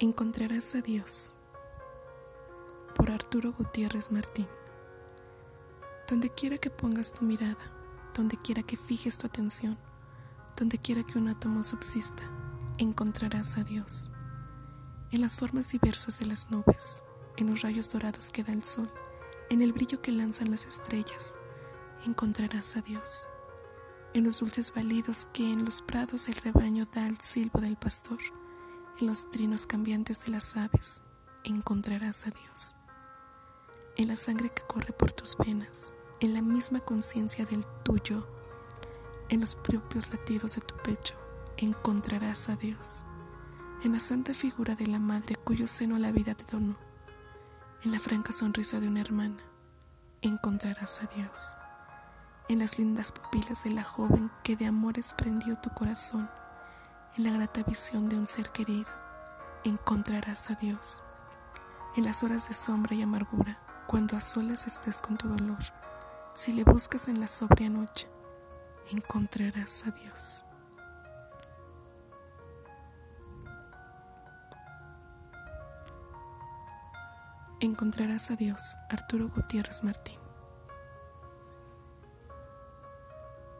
Encontrarás a Dios por Arturo Gutiérrez Martín. Donde quiera que pongas tu mirada, donde quiera que fijes tu atención, donde quiera que un átomo subsista, encontrarás a Dios. En las formas diversas de las nubes, en los rayos dorados que da el sol, en el brillo que lanzan las estrellas, encontrarás a Dios. En los dulces balidos que en los prados el rebaño da al silbo del pastor, en los trinos cambiantes de las aves, encontrarás a Dios. En la sangre que corre por tus venas, en la misma conciencia del tuyo, en los propios latidos de tu pecho, encontrarás a Dios. En la santa figura de la madre cuyo seno la vida te donó, en la franca sonrisa de una hermana, encontrarás a Dios. En las lindas pupilas de la joven que de amores prendió tu corazón, en la grata visión de un ser querido, encontrarás a Dios. En las horas de sombra y amargura, cuando a solas estés con tu dolor, si le buscas en la sobria noche, encontrarás a Dios. Encontrarás a Dios, Arturo Gutiérrez Martín.